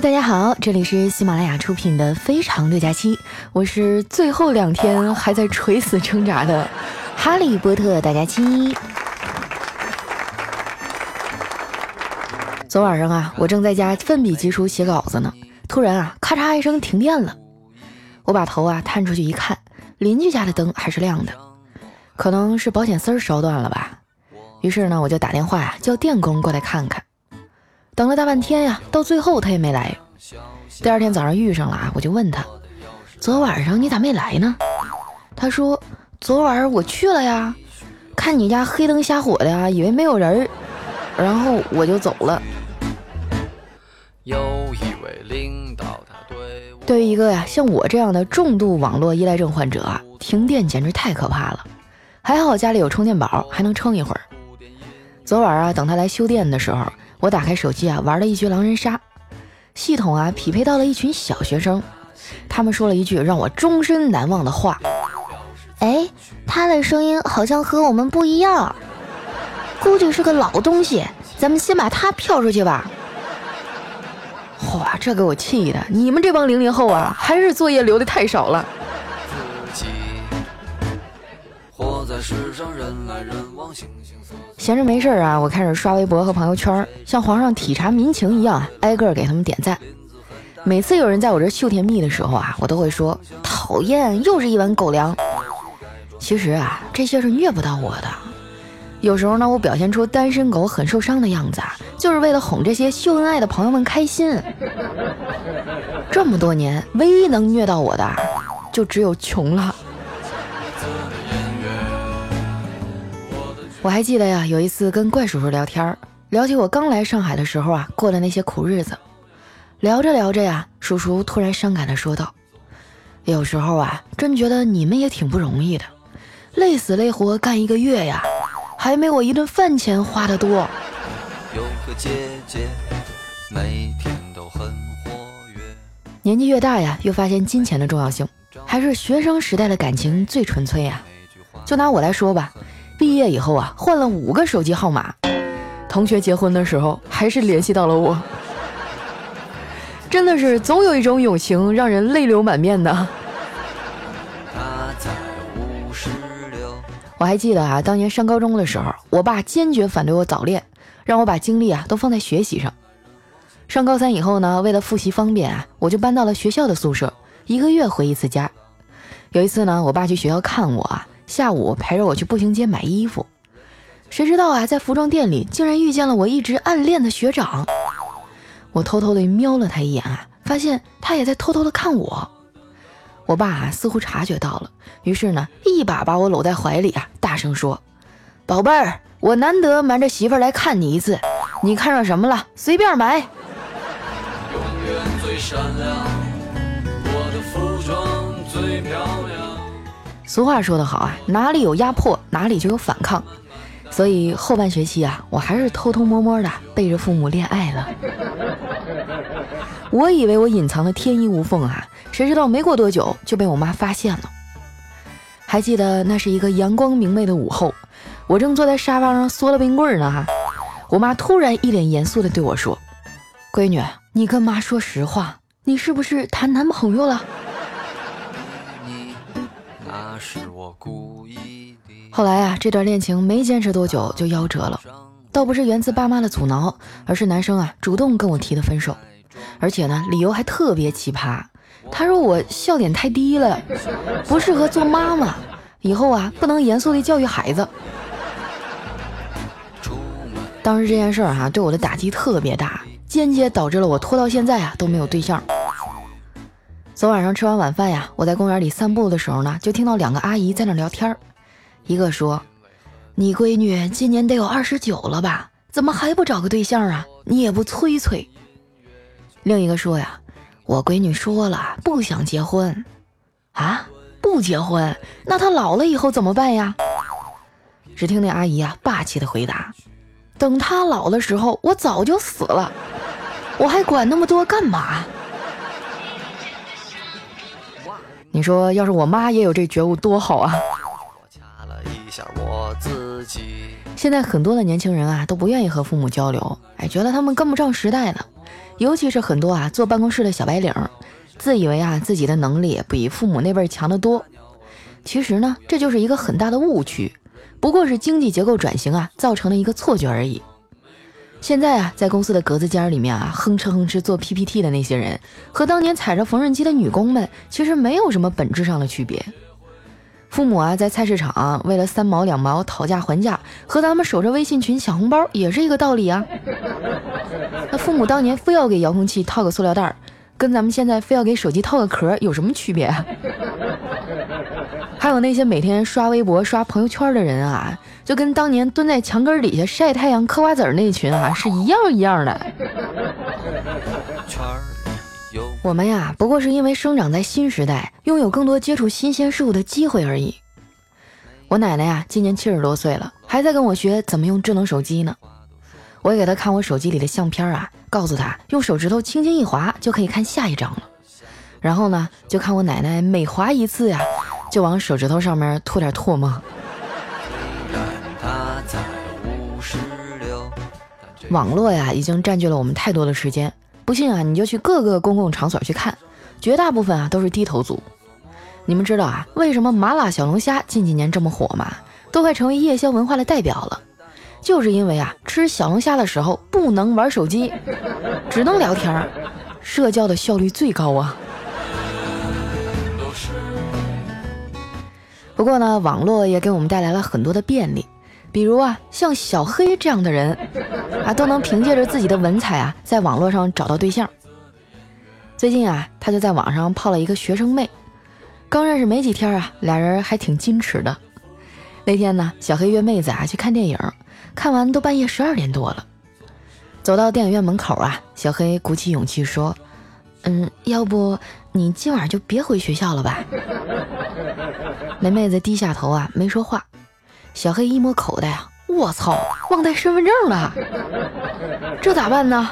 大家好，这里是喜马拉雅出品的《非常六加七》，我是最后两天还在垂死挣扎的哈利波特大家七。昨晚上啊，我正在家奋笔疾书写稿子呢，突然啊，咔嚓一声停电了。我把头啊探出去一看，邻居家的灯还是亮的，可能是保险丝烧断了吧。于是呢，我就打电话叫电工过来看看。等了大半天呀，到最后他也没来。第二天早上遇上了啊，我就问他：“昨晚上你咋没来呢？”他说：“昨晚我去了呀，看你家黑灯瞎火的呀，以为没有人，然后我就走了。”有一位领导他对于一个呀像我这样的重度网络依赖症患者啊，停电简直太可怕了。还好家里有充电宝，还能撑一会儿。昨晚啊，等他来修电的时候。我打开手机啊，玩了一局狼人杀，系统啊匹配到了一群小学生，他们说了一句让我终身难忘的话：“哎，他的声音好像和我们不一样，估计是个老东西，咱们先把他飘出去吧。”哇，这给我气的！你们这帮零零后啊，还是作业留的太少了。活在世上，人来人往，星星闲着没事儿啊，我开始刷微博和朋友圈，像皇上体察民情一样，挨个给他们点赞。每次有人在我这秀甜蜜的时候啊，我都会说讨厌，又是一碗狗粮。其实啊，这些是虐不到我的。有时候呢，我表现出单身狗很受伤的样子啊，就是为了哄这些秀恩爱的朋友们开心。这么多年，唯一能虐到我的，就只有穷了。我还记得呀，有一次跟怪叔叔聊天，聊起我刚来上海的时候啊，过的那些苦日子。聊着聊着呀，叔叔突然伤感地说道：“有时候啊，真觉得你们也挺不容易的，累死累活干一个月呀，还没我一顿饭钱花的多。”有个姐姐，每天都很活跃。年纪越大呀，越发现金钱的重要性，还是学生时代的感情最纯粹呀。就拿我来说吧。毕业以后啊，换了五个手机号码，同学结婚的时候还是联系到了我，真的是总有一种友情让人泪流满面的。我还记得啊，当年上高中的时候，我爸坚决反对我早恋，让我把精力啊都放在学习上。上高三以后呢，为了复习方便啊，我就搬到了学校的宿舍，一个月回一次家。有一次呢，我爸去学校看我啊。下午陪着我去步行街买衣服，谁知道啊，在服装店里竟然遇见了我一直暗恋的学长。我偷偷的瞄了他一眼啊，发现他也在偷偷的看我。我爸啊似乎察觉到了，于是呢，一把把我搂在怀里啊，大声说：“宝贝儿，我难得瞒着媳妇来看你一次，你看上什么了？随便买。”永远最闪亮，我的服装最漂。俗话说得好啊，哪里有压迫，哪里就有反抗。所以后半学期啊，我还是偷偷摸摸的背着父母恋爱了。我以为我隐藏的天衣无缝啊，谁知道没过多久就被我妈发现了。还记得那是一个阳光明媚的午后，我正坐在沙发上嗦了冰棍呢哈，我妈突然一脸严肃的对我说：“闺女，你跟妈说实话，你是不是谈男朋友了？”后来啊，这段恋情没坚持多久就夭折了，倒不是源自爸妈的阻挠，而是男生啊主动跟我提的分手，而且呢理由还特别奇葩。他说我笑点太低了，不适合做妈妈，以后啊不能严肃地教育孩子。当时这件事儿哈对我的打击特别大，间接导致了我拖到现在啊都没有对象。昨晚上吃完晚饭呀，我在公园里散步的时候呢，就听到两个阿姨在那聊天儿。一个说：“你闺女今年得有二十九了吧？怎么还不找个对象啊？你也不催催。”另一个说：“呀，我闺女说了不想结婚，啊，不结婚，那她老了以后怎么办呀？”只听那阿姨啊霸气的回答：“等她老的时候，我早就死了，我还管那么多干嘛？”你说，要是我妈也有这觉悟，多好啊！我自己现在很多的年轻人啊都不愿意和父母交流，哎，觉得他们跟不上时代了。尤其是很多啊坐办公室的小白领，自以为啊自己的能力比父母那辈强得多。其实呢，这就是一个很大的误区，不过是经济结构转型啊造成的一个错觉而已。现在啊，在公司的格子间里面啊，哼哧哼哧做 PPT 的那些人，和当年踩着缝纫机的女工们，其实没有什么本质上的区别。父母啊，在菜市场为了三毛两毛讨价还价，和咱们守着微信群抢红包也是一个道理啊。那父母当年非要给遥控器套个塑料袋儿，跟咱们现在非要给手机套个壳有什么区别啊？还有那些每天刷微博、刷朋友圈的人啊，就跟当年蹲在墙根底下晒太阳嗑瓜子那群啊是一样一样的。我们呀，不过是因为生长在新时代，拥有更多接触新鲜事物的机会而已。我奶奶呀，今年七十多岁了，还在跟我学怎么用智能手机呢。我也给她看我手机里的相片啊，告诉她用手指头轻轻一划就可以看下一张了。然后呢，就看我奶奶每划一次呀，就往手指头上面吐点唾沫。网络呀，已经占据了我们太多的时间。不信啊，你就去各个公共场所去看，绝大部分啊都是低头族。你们知道啊，为什么麻辣小龙虾近几年这么火吗？都快成为夜宵文化的代表了。就是因为啊，吃小龙虾的时候不能玩手机，只能聊天儿，社交的效率最高啊。不过呢，网络也给我们带来了很多的便利。比如啊，像小黑这样的人啊，都能凭借着自己的文采啊，在网络上找到对象。最近啊，他就在网上泡了一个学生妹，刚认识没几天啊，俩人还挺矜持的。那天呢，小黑约妹子啊去看电影，看完都半夜十二点多了。走到电影院门口啊，小黑鼓起勇气说：“嗯，要不你今晚就别回学校了吧？”那妹子低下头啊，没说话。小黑一摸口袋啊，我操，忘带身份证了，这咋办呢？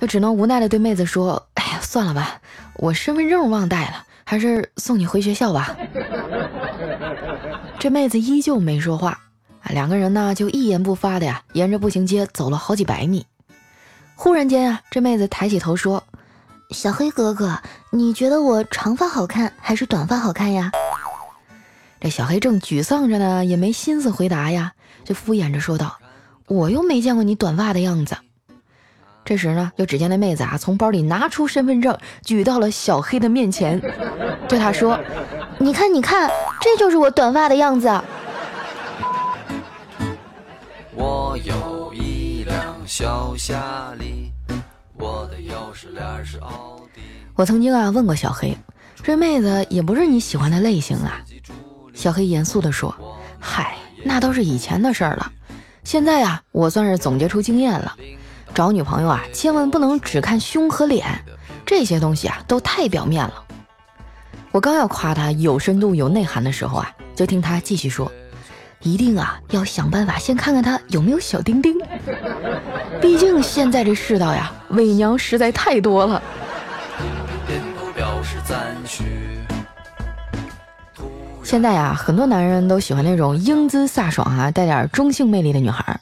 就只能无奈的对妹子说：“哎呀，算了吧，我身份证忘带了，还是送你回学校吧。”这妹子依旧没说话啊，两个人呢就一言不发的呀，沿着步行街走了好几百米。忽然间啊，这妹子抬起头说：“小黑哥哥，你觉得我长发好看还是短发好看呀？”这小黑正沮丧着呢，也没心思回答呀，就敷衍着说道：“我又没见过你短发的样子。”这时呢，就只见那妹子啊，从包里拿出身份证，举到了小黑的面前，对他说：“你看，你看，这就是我短发的样子。”我有一辆小夏利，我的钥匙链是奥迪。我曾经啊问过小黑，这妹子也不是你喜欢的类型啊。小黑严肃地说：“嗨，那都是以前的事儿了。现在呀，我算是总结出经验了。找女朋友啊，千万不能只看胸和脸，这些东西啊，都太表面了。”我刚要夸他有深度、有内涵的时候啊，就听他继续说：“一定啊，要想办法先看看他有没有小丁丁。毕竟现在这世道呀，伪娘实在太多了。”现在呀，很多男人都喜欢那种英姿飒爽啊、带点中性魅力的女孩。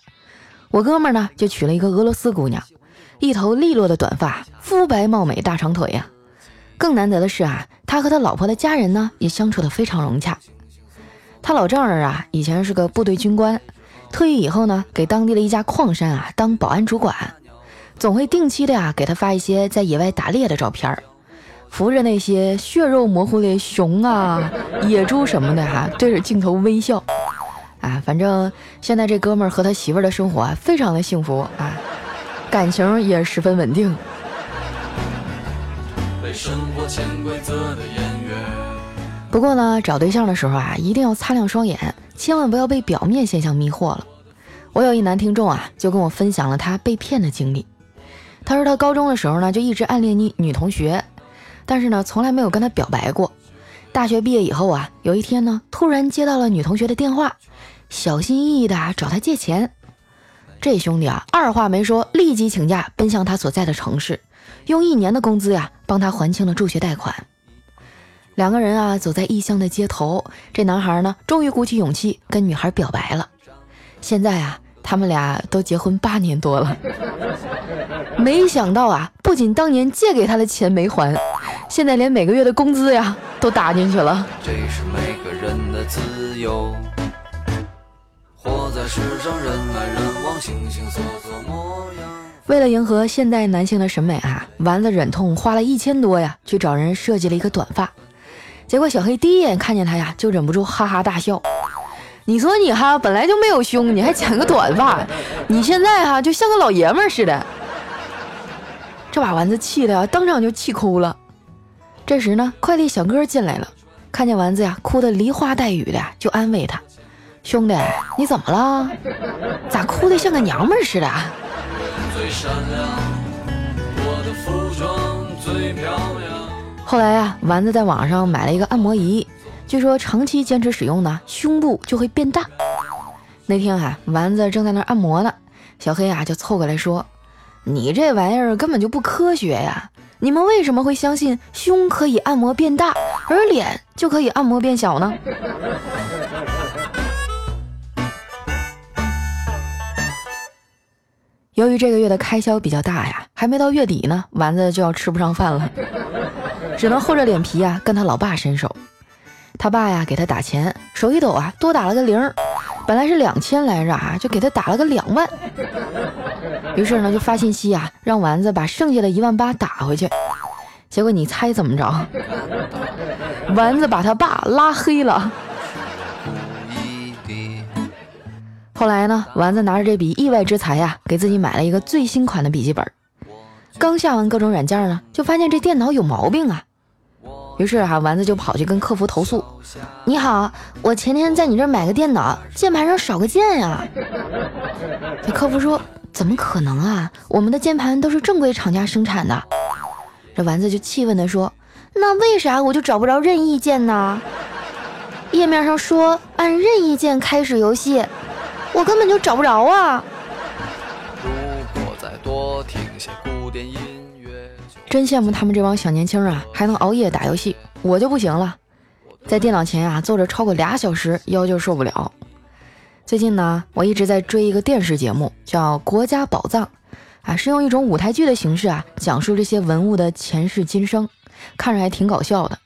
我哥们儿呢，就娶了一个俄罗斯姑娘，一头利落的短发，肤白貌美，大长腿呀。更难得的是啊，他和他老婆的家人呢，也相处的非常融洽。他老丈人啊，以前是个部队军官，退役以后呢，给当地的一家矿山啊当保安主管，总会定期的呀给他发一些在野外打猎的照片儿。扶着那些血肉模糊的熊啊、野猪什么的哈，对着镜头微笑，啊，反正现在这哥们儿和他媳妇儿的生活啊，非常的幸福啊，感情也十分稳定。不过呢，找对象的时候啊，一定要擦亮双眼，千万不要被表面现象迷惑了。我有一男听众啊，就跟我分享了他被骗的经历。他说他高中的时候呢，就一直暗恋女女同学。但是呢，从来没有跟他表白过。大学毕业以后啊，有一天呢，突然接到了女同学的电话，小心翼翼的找他借钱。这兄弟啊，二话没说，立即请假奔向他所在的城市，用一年的工资呀，帮他还清了助学贷款。两个人啊，走在异乡的街头，这男孩呢，终于鼓起勇气跟女孩表白了。现在啊，他们俩都结婚八年多了。没想到啊，不仅当年借给他的钱没还，现在连每个月的工资呀都打进去了。这是每个人的自由。活在世上，人来人往，形形色色模样。为了迎合现代男性的审美啊，丸子忍痛花了一千多呀，去找人设计了一个短发。结果小黑第一眼看见他呀，就忍不住哈哈大笑。你说你哈本来就没有胸，你还剪个短发，你现在哈就像个老爷们似的。把丸子气的呀当场就气哭了。这时呢，快递小哥进来了，看见丸子呀哭的梨花带雨的，就安慰他。兄弟，你怎么了？咋哭的像个娘们似的？后来呀，丸子在网上买了一个按摩仪，据说长期坚持使用呢，胸部就会变大。那天啊，丸子正在那按摩呢，小黑啊就凑过来说：“你这玩意儿根本就不科学呀！你们为什么会相信胸可以按摩变大，而脸就可以按摩变小呢？” 由于这个月的开销比较大呀，还没到月底呢，丸子就要吃不上饭了，只能厚着脸皮啊跟他老爸伸手。他爸呀给他打钱，手一抖啊多打了个零，本来是两千来着啊，就给他打了个两万。于是呢就发信息啊让丸子把剩下的一万八打回去。结果你猜怎么着？丸子把他爸拉黑了。后来呢，丸子拿着这笔意外之财呀，给自己买了一个最新款的笔记本。刚下完各种软件呢，就发现这电脑有毛病啊。于是哈，丸子就跑去跟客服投诉：“你好，我前天在你这儿买个电脑，键盘上少个键呀。”这客服说：“怎么可能啊？我们的键盘都是正规厂家生产的。”这丸子就气愤地说：“那为啥我就找不着任意键呢？页面上说按任意键开始游戏。”我根本就找不着啊！如果再多听些古典音真羡慕他们这帮小年轻啊，还能熬夜打游戏，我就不行了，在电脑前啊坐着超过俩小时，腰就受不了。最近呢，我一直在追一个电视节目，叫《国家宝藏》，啊，是用一种舞台剧的形式啊，讲述这些文物的前世今生，看着还挺搞笑的。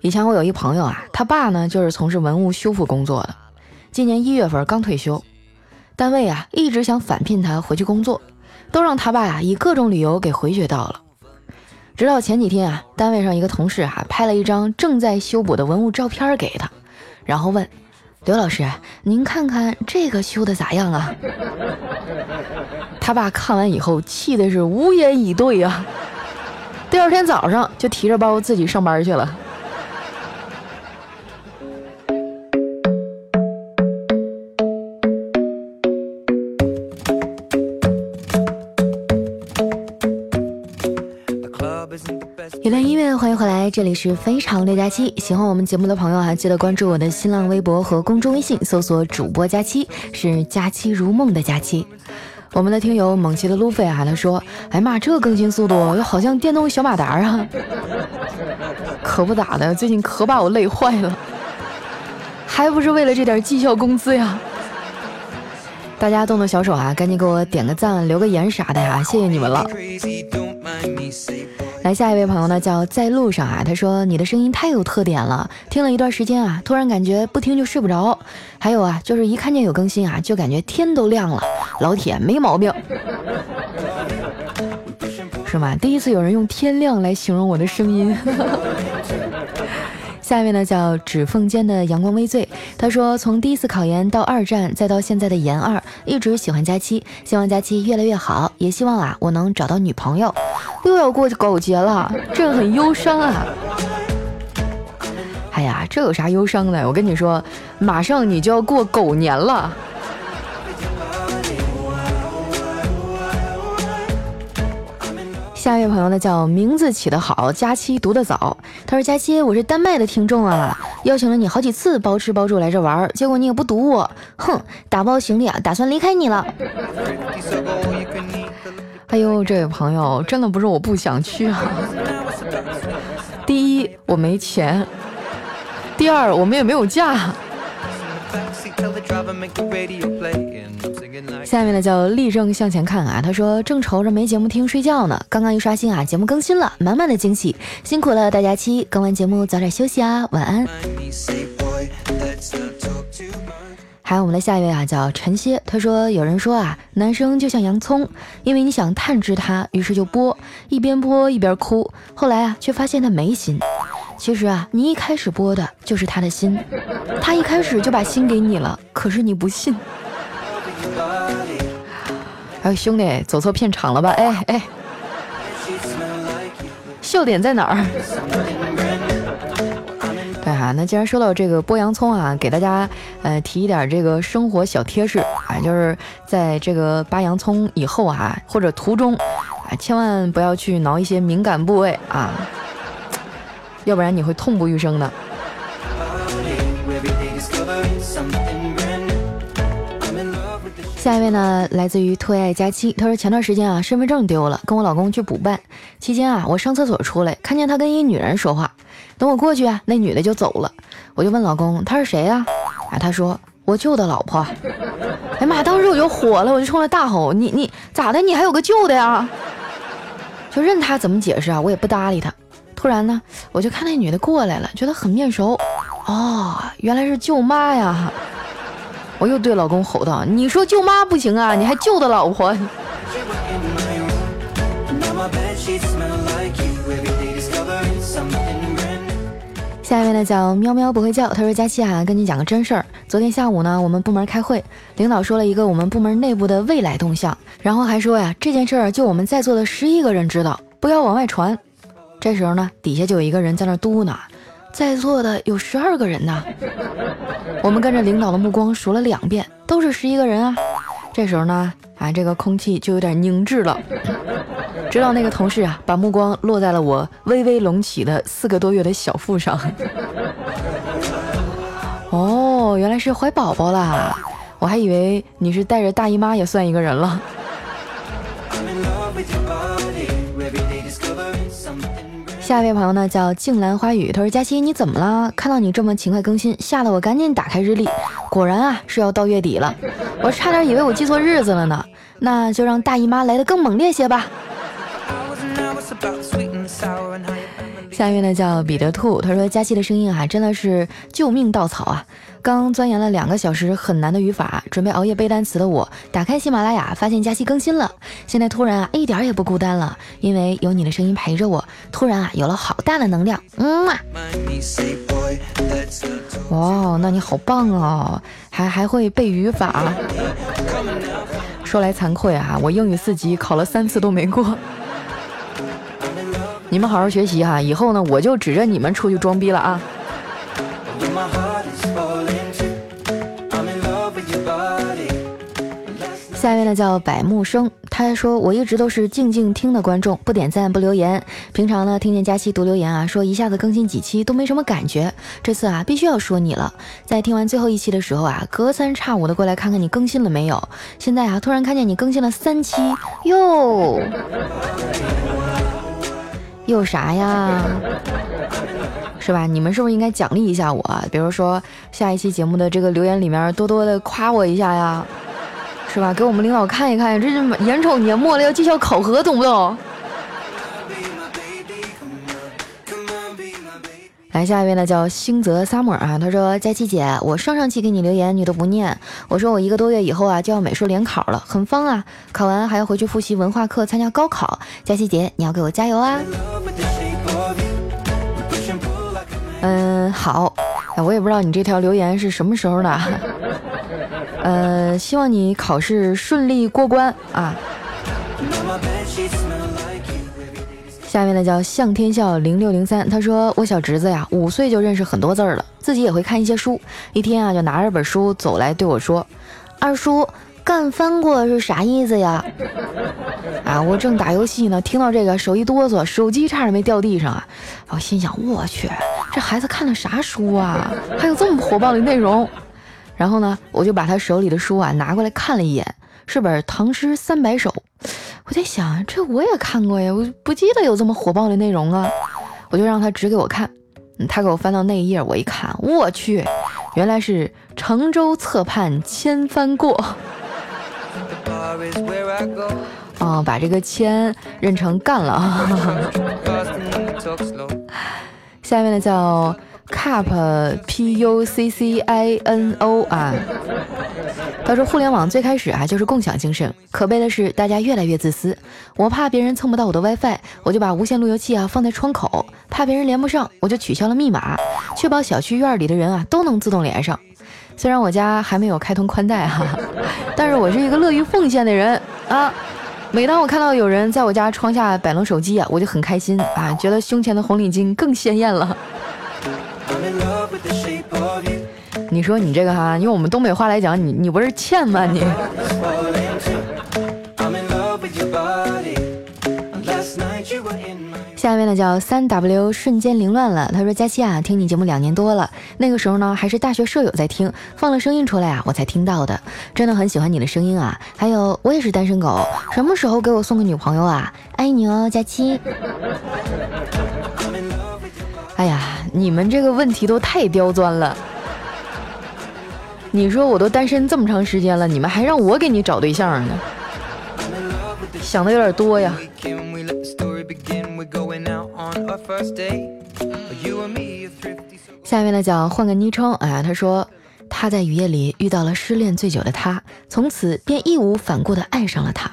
以前我有一朋友啊，他爸呢就是从事文物修复工作的。今年一月份刚退休，单位啊一直想返聘他回去工作，都让他爸呀以各种理由给回绝到了。直到前几天啊，单位上一个同事哈拍了一张正在修补的文物照片给他，然后问刘老师：“您看看这个修的咋样啊？” 他爸看完以后气的是无言以对啊。第二天早上就提着包自己上班去了。一段音乐，欢迎回来，这里是非常六加七。喜欢我们节目的朋友啊，记得关注我的新浪微博和公众微信，搜索主播佳期，是佳期如梦的佳期。我们的听友猛奇的路飞啊，他说：“哎妈，这更新速度又好像电动小马达啊！”可不咋的，最近可把我累坏了，还不是为了这点绩效工资呀！大家动动小手啊，赶紧给我点个赞、留个言啥的呀，谢谢你们了。来下一位朋友呢，叫在路上啊。他说你的声音太有特点了，听了一段时间啊，突然感觉不听就睡不着。还有啊，就是一看见有更新啊，就感觉天都亮了。老铁没毛病，是吗？第一次有人用天亮来形容我的声音。下面呢叫指缝间的阳光微醉，他说从第一次考研到二战，再到现在的研二，一直喜欢佳期，希望佳期越来越好，也希望啊我能找到女朋友。又要过狗节了，这很忧伤啊！哎呀，这有啥忧伤的？我跟你说，马上你就要过狗年了。下一位朋友呢，叫名字起得好，佳期读得早。他说：“佳期，我是丹麦的听众啊，邀请了你好几次，包吃包住来这玩，结果你也不读我，哼，打包行李啊，打算离开你了。”哎呦，这位朋友，真的不是我不想去啊。第一，我没钱；第二，我们也没有假。下面呢叫立正向前看啊，他说正愁着没节目听睡觉呢，刚刚一刷新啊，节目更新了，满满的惊喜，辛苦了大家期，更完节目早点休息啊，晚安。还有我们的下一位啊，叫陈歇，他说有人说啊，男生就像洋葱，因为你想探知他，于是就剥，一边剥一边哭，后来啊，却发现他没心。其实啊，你一开始剥的就是他的心，他一开始就把心给你了，可是你不信。哎，兄弟，走错片场了吧？哎哎，笑点在哪儿？对哈，那既然说到这个剥洋葱啊，给大家呃提一点这个生活小贴士啊，就是在这个扒洋葱以后啊，或者途中啊，千万不要去挠一些敏感部位啊，要不然你会痛不欲生的。下一位呢，来自于特爱佳期。他说前段时间啊，身份证丢了，跟我老公去补办。期间啊，我上厕所出来，看见他跟一女人说话。等我过去啊，那女的就走了。我就问老公，他是谁呀？啊，他说 我舅的老婆。哎呀妈，当时我就火了，我就冲他大吼：“你你咋的？你还有个舅的呀？”就任他怎么解释啊，我也不搭理他。突然呢，我就看那女的过来了，觉得很面熟。哦，原来是舅妈呀。我又对老公吼道：“你说舅妈不行啊，你还舅的老婆。”下一位呢叫喵喵不会叫，他说：“佳期啊，跟你讲个真事儿。昨天下午呢，我们部门开会，领导说了一个我们部门内部的未来动向，然后还说呀，这件事儿就我们在座的十一个人知道，不要往外传。这时候呢，底下就有一个人在那嘟囔。”在座的有十二个人呢，我们跟着领导的目光数了两遍，都是十一个人啊。这时候呢，啊，这个空气就有点凝滞了。直到那个同事啊，把目光落在了我微微隆起的四个多月的小腹上。哦，原来是怀宝宝啦，我还以为你是带着大姨妈也算一个人了。下一位朋友呢叫静兰花语，他说：“佳期你怎么了？看到你这么勤快更新，吓得我赶紧打开日历，果然啊是要到月底了，我差点以为我记错日子了呢。那就让大姨妈来的更猛烈些吧。”下一位呢叫彼得兔，他说：“佳期的声音啊真的是救命稻草啊。”刚钻研了两个小时很难的语法，准备熬夜背单词的我，打开喜马拉雅，发现佳期更新了。现在突然啊，一点也不孤单了，因为有你的声音陪着我，突然啊，有了好大的能量。嗯嘛，哇，那你好棒哦，还还会背语法。说来惭愧啊，我英语四级考了三次都没过。你们好好学习哈，以后呢，我就指着你们出去装逼了啊。下一位呢叫百木生，他说我一直都是静静听的观众，不点赞不留言。平常呢听见佳期读留言啊，说一下子更新几期都没什么感觉，这次啊必须要说你了。在听完最后一期的时候啊，隔三差五的过来看看你更新了没有。现在啊突然看见你更新了三期，哟，有啥呀？是吧？你们是不是应该奖励一下我？比如说下一期节目的这个留言里面多多的夸我一下呀？是吧？给我们领导看一看，这是眼瞅年末了，要绩效考核，懂不懂？来，下一位呢，叫星泽 summer 啊，他说：佳琪姐，我上上期给你留言，你都不念。我说我一个多月以后啊，就要美术联考了，很方啊，考完还要回去复习文化课，参加高考。佳琪姐，你要给我加油啊！嗯，好。哎，我也不知道你这条留言是什么时候的。呃，希望你考试顺利过关啊！下面呢叫向天笑零六零三，他说我小侄子呀，五岁就认识很多字儿了，自己也会看一些书。一天啊，就拿着本书走来对我说：“二叔，干翻过是啥意思呀？”啊，我正打游戏呢，听到这个手一哆嗦，手机差点没掉地上啊！我心想，我去，这孩子看的啥书啊？还有这么火爆的内容？然后呢，我就把他手里的书啊拿过来看了一眼，是本《唐诗三百首》。我在想，这我也看过呀，我不记得有这么火爆的内容啊。我就让他指给我看，他给我翻到那一页，我一看，我去，原来是“乘舟侧畔千帆过”。哦，把这个千认成干了啊。下面的叫。Cup P U C C I N O 啊，他说互联网最开始啊就是共享精神，可悲的是大家越来越自私。我怕别人蹭不到我的 WiFi，我就把无线路由器啊放在窗口；怕别人连不上，我就取消了密码，确保小区院里的人啊都能自动连上。虽然我家还没有开通宽带哈，但是我是一个乐于奉献的人啊。每当我看到有人在我家窗下摆弄手机啊，我就很开心啊，觉得胸前的红领巾更鲜艳了。你说你这个哈，用我们东北话来讲，你你不是欠吗？你。下面呢叫三 W 瞬间凌乱了。他说：佳期啊，听你节目两年多了，那个时候呢还是大学舍友在听，放了声音出来啊，我才听到的。真的很喜欢你的声音啊。还有我也是单身狗，什么时候给我送个女朋友啊？爱你哦，佳期。哎呀，你们这个问题都太刁钻了。你说我都单身这么长时间了，你们还让我给你找对象呢？想的有点多呀。下面呢讲换个昵称，哎呀，他说他在雨夜里遇到了失恋最久的他，从此便义无反顾的爱上了他。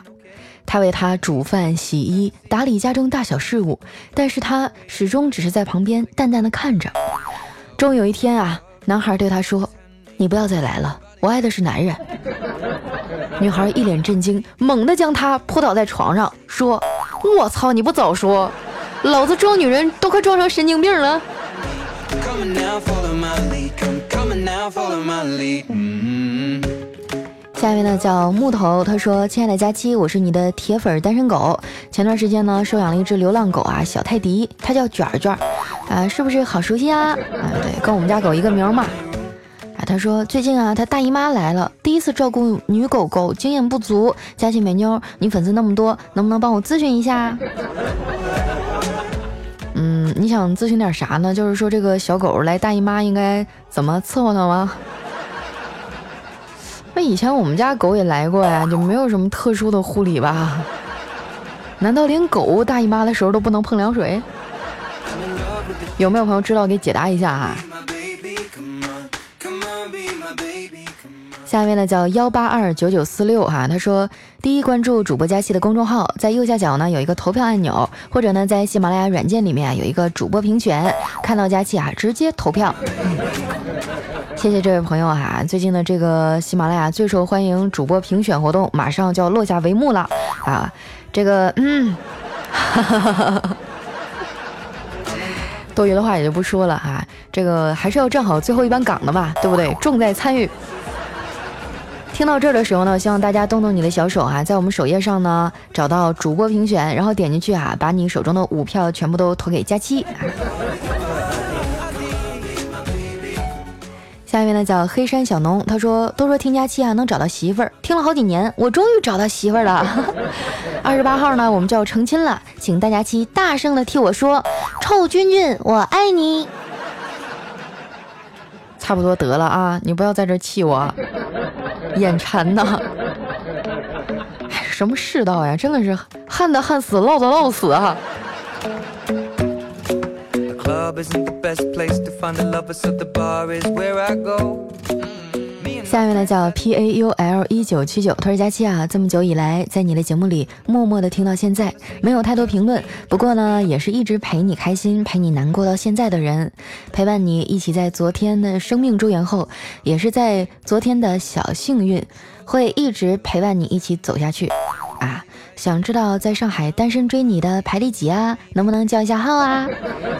他为他煮饭、洗衣、打理家中大小事务，但是他始终只是在旁边淡淡的看着。终有一天啊，男孩对他说：“你不要再来了，我爱的是男人。” 女孩一脸震惊，猛地将他扑倒在床上，说：“我操，你不早说，老子装女人都快装成神经病了。”下面呢叫木头，他说：“亲爱的佳期，我是你的铁粉单身狗。前段时间呢收养了一只流浪狗啊，小泰迪，它叫卷卷，啊，是不是好熟悉啊？啊，对，跟我们家狗一个名嘛。啊，他说最近啊，他大姨妈来了，第一次照顾女狗狗，经验不足。佳期美妞，你粉丝那么多，能不能帮我咨询一下？嗯，你想咨询点啥呢？就是说这个小狗来大姨妈应该怎么伺候它吗？”那以前我们家狗也来过呀，就没有什么特殊的护理吧？难道连狗大姨妈的时候都不能碰凉水？有没有朋友知道给解答一下啊？下面呢叫幺八二九九四六哈，他说第一关注主播佳期的公众号，在右下角呢有一个投票按钮，或者呢在喜马拉雅软件里面有一个主播评选，看到佳期啊直接投票。谢谢这位朋友哈，最近的这个喜马拉雅最受欢迎主播评选活动马上就要落下帷幕了啊！这个嗯，多余的话也就不说了哈，这个还是要站好最后一班岗的嘛，对不对？重在参与。听到这儿的时候呢，希望大家动动你的小手哈，在我们首页上呢找到主播评选，然后点进去啊，把你手中的五票全部都投给佳期。下面呢叫黑山小农，他说都说听佳期啊能找到媳妇儿，听了好几年，我终于找到媳妇儿了。二十八号呢，我们就要成亲了，请大家期大声的替我说，臭君君，我爱你。差不多得了啊，你不要在这气我，眼馋呐。哎，什么世道呀，真的是旱的旱死，涝的涝死啊。下面呢叫 P A U L 一九七九，他说佳期啊，这么久以来，在你的节目里默默的听到现在，没有太多评论，不过呢，也是一直陪你开心、陪你难过到现在的人，陪伴你一起在昨天的生命祝愿后，也是在昨天的小幸运，会一直陪伴你一起走下去啊。想知道在上海单身追你的排第几啊？能不能叫一下号啊？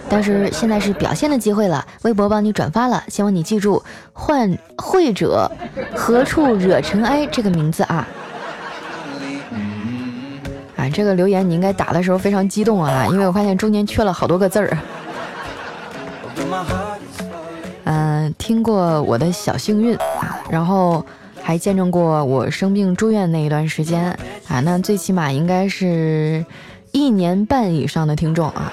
但是现在是表现的机会了，微博帮你转发了，希望你记住“换会者何处惹尘埃”这个名字啊！啊，这个留言你应该打的时候非常激动啊，因为我发现中间缺了好多个字儿。嗯，听过我的小幸运啊，然后。还见证过我生病住院那一段时间啊，那最起码应该是一年半以上的听众啊。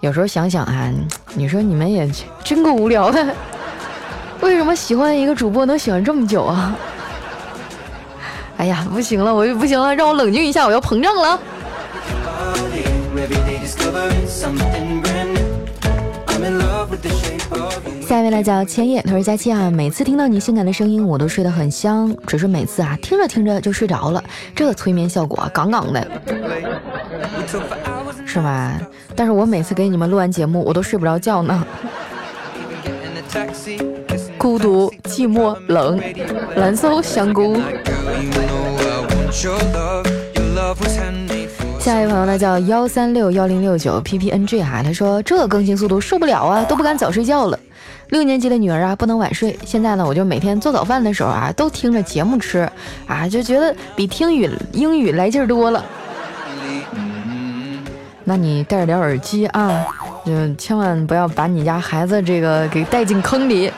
有时候想想啊，你说你们也真够无聊的，为什么喜欢一个主播能喜欢这么久啊？哎呀，不行了，我就不行了，让我冷静一下，我要膨胀了。下一位呢叫千叶，他说佳期啊，每次听到你性感的声音，我都睡得很香，只是每次啊听着听着就睡着了，这催眠效果啊杠杠的，是吧？但是我每次给你们录完节目，我都睡不着觉呢，孤独、寂寞、冷，蓝搜香菇。下一位朋友呢叫幺三六幺零六九 P P N G 哈，他说这更新速度受不了啊，都不敢早睡觉了。六年级的女儿啊不能晚睡，现在呢我就每天做早饭的时候啊都听着节目吃啊，就觉得比听语英语来劲儿多了。那你戴着点耳机啊，就千万不要把你家孩子这个给带进坑里，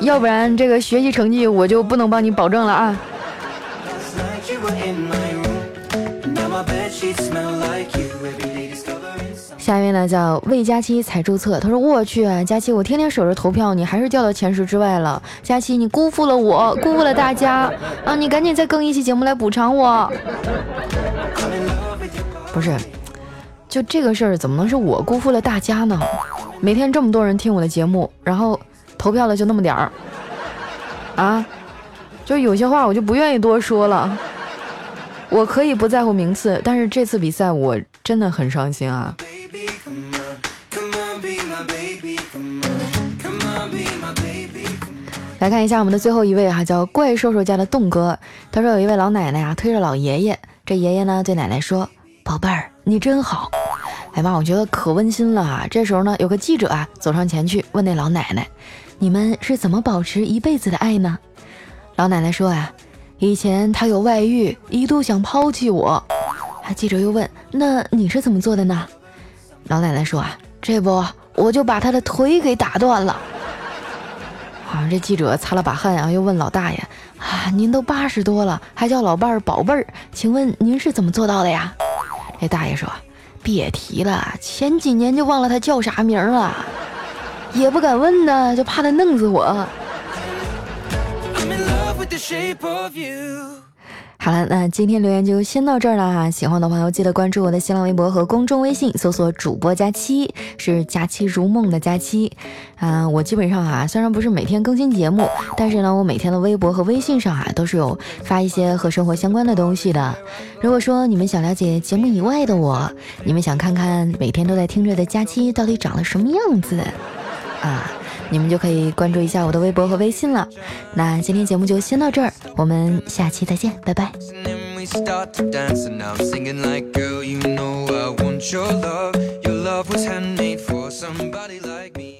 要不然这个学习成绩我就不能帮你保证了啊。下一位呢叫魏佳期才注册，他说我去佳期，我天天守着投票，你还是掉到前十之外了。佳期，你辜负了我，辜负了大家啊！你赶紧再更一期节目来补偿我。不是，就这个事儿怎么能是我辜负了大家呢？每天这么多人听我的节目，然后投票的就那么点儿啊，就有些话我就不愿意多说了。我可以不在乎名次，但是这次比赛我真的很伤心啊！来看一下我们的最后一位哈，叫怪兽兽家的栋哥。他说有一位老奶奶啊推着老爷爷，这爷爷呢对奶奶说：“宝贝儿，你真好。”哎妈，我觉得可温馨了啊！这时候呢，有个记者啊走上前去问那老奶奶：“你们是怎么保持一辈子的爱呢？”老奶奶说啊。以前他有外遇，一度想抛弃我。记者又问：“那你是怎么做的呢？”老奶奶说：“啊，这不我就把他的腿给打断了。”啊，这记者擦了把汗然后，又问老大爷：“啊，您都八十多了，还叫老伴儿宝贝儿，请问您是怎么做到的呀？”这大爷说：“别提了，前几年就忘了他叫啥名了，也不敢问呢，就怕他弄死我。”好了，那今天留言就先到这儿了哈。喜欢的朋友记得关注我的新浪微博和公众微信，搜索主播佳期，是佳期如梦的佳期。啊，我基本上啊，虽然不是每天更新节目，但是呢，我每天的微博和微信上啊，都是有发一些和生活相关的东西的。如果说你们想了解节目以外的我，你们想看看每天都在听着的佳期到底长了什么样子啊？你们就可以关注一下我的微博和微信了。那今天节目就先到这儿，我们下期再见，拜拜。Your love was handmade for somebody like me